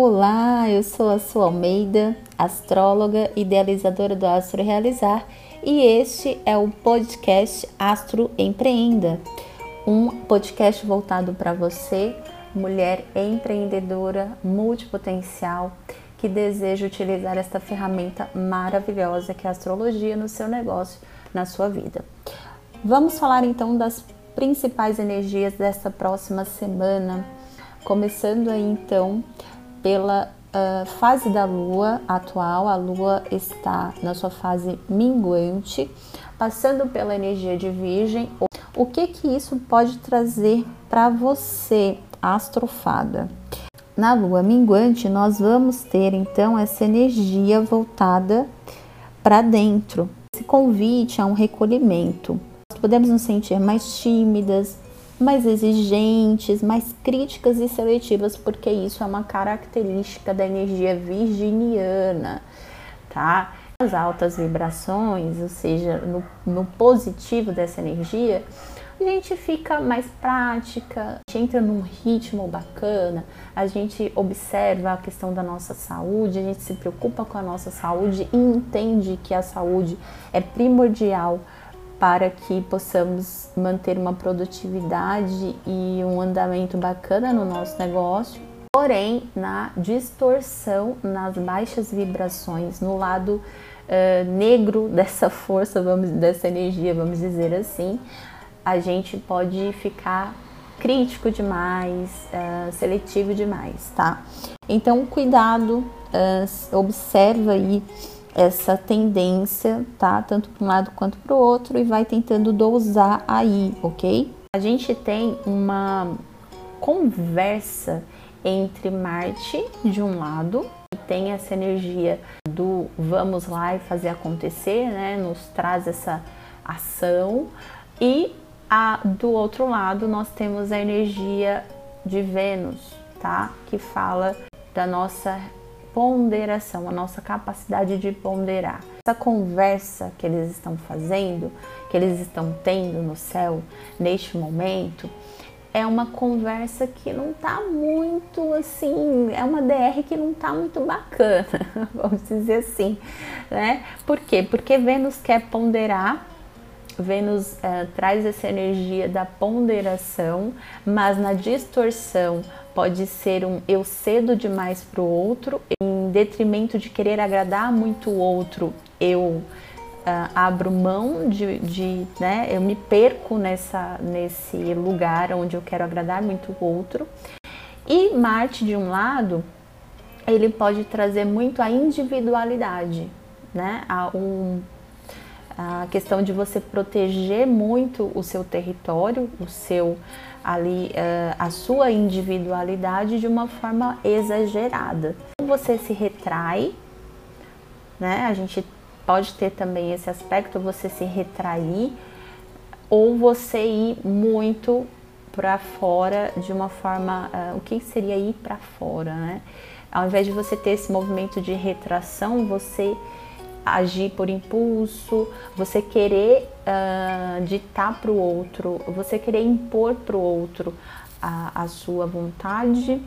Olá, eu sou a Sua Almeida, astróloga, idealizadora do Astro Realizar, e este é o podcast Astro Empreenda, um podcast voltado para você, mulher empreendedora, multipotencial, que deseja utilizar esta ferramenta maravilhosa que é a astrologia no seu negócio, na sua vida. Vamos falar então das principais energias desta próxima semana, começando aí então pela uh, fase da lua atual, a lua está na sua fase minguante, passando pela energia de Virgem. O que que isso pode trazer para você, astrofada? Na lua minguante, nós vamos ter então essa energia voltada para dentro, esse convite a um recolhimento. Podemos nos sentir mais tímidas, mais exigentes, mais críticas e seletivas, porque isso é uma característica da energia virginiana, tá? As altas vibrações, ou seja, no, no positivo dessa energia, a gente fica mais prática, a gente entra num ritmo bacana, a gente observa a questão da nossa saúde, a gente se preocupa com a nossa saúde e entende que a saúde é primordial para que possamos manter uma produtividade e um andamento bacana no nosso negócio, porém na distorção, nas baixas vibrações, no lado uh, negro dessa força, vamos, dessa energia, vamos dizer assim, a gente pode ficar crítico demais, uh, seletivo demais, tá? Então cuidado, uh, observa aí essa tendência, tá? Tanto para um lado quanto para o outro e vai tentando dosar aí, ok? A gente tem uma conversa entre Marte de um lado, que tem essa energia do vamos lá e fazer acontecer, né? Nos traz essa ação e a, do outro lado nós temos a energia de Vênus, tá? Que fala da nossa ponderação, a nossa capacidade de ponderar. Essa conversa que eles estão fazendo, que eles estão tendo no céu neste momento, é uma conversa que não tá muito assim, é uma DR que não tá muito bacana, vamos dizer assim, né? Por quê? Porque Vênus quer ponderar Vênus uh, traz essa energia da ponderação, mas na distorção pode ser um eu cedo demais para o outro, em detrimento de querer agradar muito o outro, eu uh, abro mão de, de, né, eu me perco nessa, nesse lugar onde eu quero agradar muito o outro. E Marte, de um lado, ele pode trazer muito a individualidade, né, a um a questão de você proteger muito o seu território, o seu ali uh, a sua individualidade de uma forma exagerada. Você se retrai, né? A gente pode ter também esse aspecto, você se retrair ou você ir muito para fora de uma forma, uh, o que seria ir para fora, né? Ao invés de você ter esse movimento de retração, você agir por impulso, você querer uh, ditar para o outro, você querer impor para o outro a, a, sua vontade,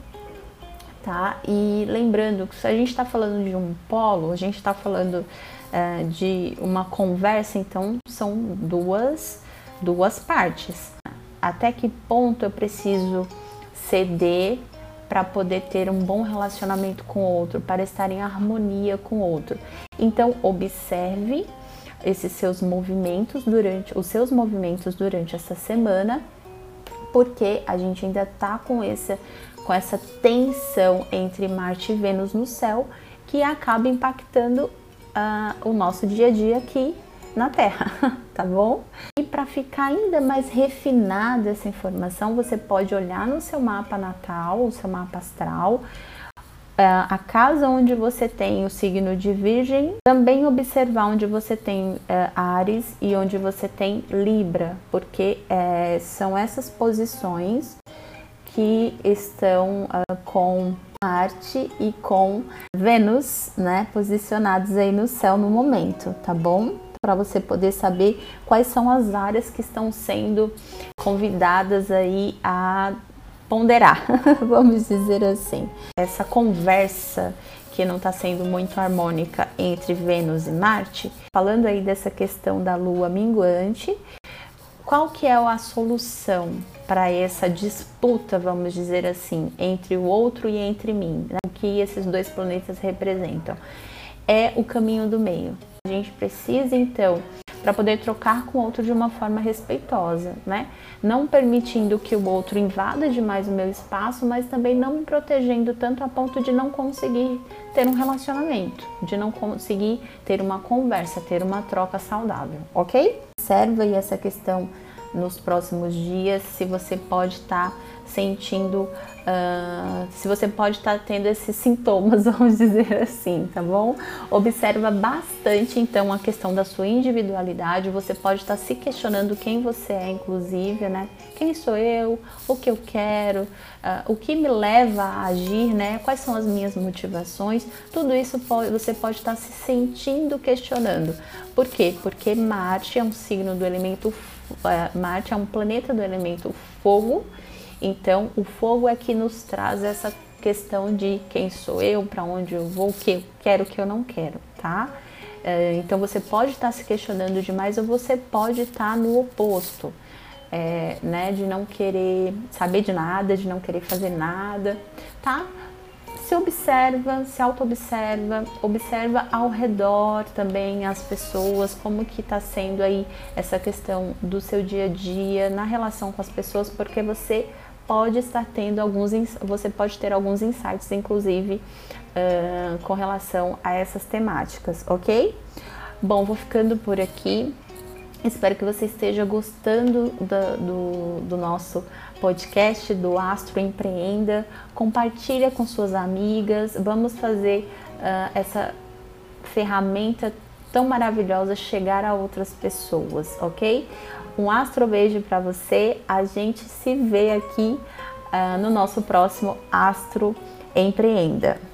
tá? E lembrando que se a gente está falando de um polo, a gente está falando uh, de uma conversa, então são duas, duas partes. Até que ponto eu preciso ceder para poder ter um bom relacionamento com o outro, para estar em harmonia com o outro. Então, observe esses seus movimentos durante os seus movimentos durante essa semana, porque a gente ainda tá com essa com essa tensão entre Marte e Vênus no céu que acaba impactando uh, o nosso dia a dia aqui na Terra, tá bom? E para ficar ainda mais refinada essa informação, você pode olhar no seu mapa natal, o seu mapa astral, é, a casa onde você tem o signo de Virgem, também observar onde você tem é, Ares e onde você tem Libra, porque é, são essas posições que estão uh, com Marte e com Vênus, né, posicionados aí no céu no momento, tá bom? Para você poder saber quais são as áreas que estão sendo convidadas aí a ponderar, vamos dizer assim. Essa conversa que não está sendo muito harmônica entre Vênus e Marte, falando aí dessa questão da Lua minguante, qual que é a solução para essa disputa, vamos dizer assim, entre o outro e entre mim? Né? O que esses dois planetas representam? É o caminho do meio. Gente precisa então para poder trocar com o outro de uma forma respeitosa, né? Não permitindo que o outro invada demais o meu espaço, mas também não me protegendo tanto a ponto de não conseguir ter um relacionamento, de não conseguir ter uma conversa, ter uma troca saudável, ok? Observa aí essa questão nos próximos dias, se você pode estar tá sentindo, uh, se você pode estar tá tendo esses sintomas, vamos dizer assim, tá bom? Observa bastante então a questão da sua individualidade, você pode estar tá se questionando quem você é, inclusive, né? Quem sou eu? O que eu quero? Uh, o que me leva a agir, né? Quais são as minhas motivações? Tudo isso pode, você pode estar se sentindo questionando. Por quê? Porque Marte é um signo do elemento Marte é um planeta do elemento fogo então, o fogo é que nos traz essa questão de quem sou eu, para onde eu vou, o que eu quero, o que eu não quero, tá? É, então, você pode estar tá se questionando demais ou você pode estar tá no oposto, é, né? De não querer saber de nada, de não querer fazer nada, tá? Se observa, se auto-observa, observa ao redor também as pessoas, como que está sendo aí essa questão do seu dia a dia na relação com as pessoas, porque você pode estar tendo alguns, você pode ter alguns insights, inclusive, uh, com relação a essas temáticas, ok? Bom, vou ficando por aqui. Espero que você esteja gostando do, do, do, nosso podcast do Astro Empreenda. Compartilha com suas amigas. Vamos fazer uh, essa ferramenta tão maravilhosa chegar a outras pessoas, ok? Um astro beijo para você. A gente se vê aqui uh, no nosso próximo Astro Empreenda.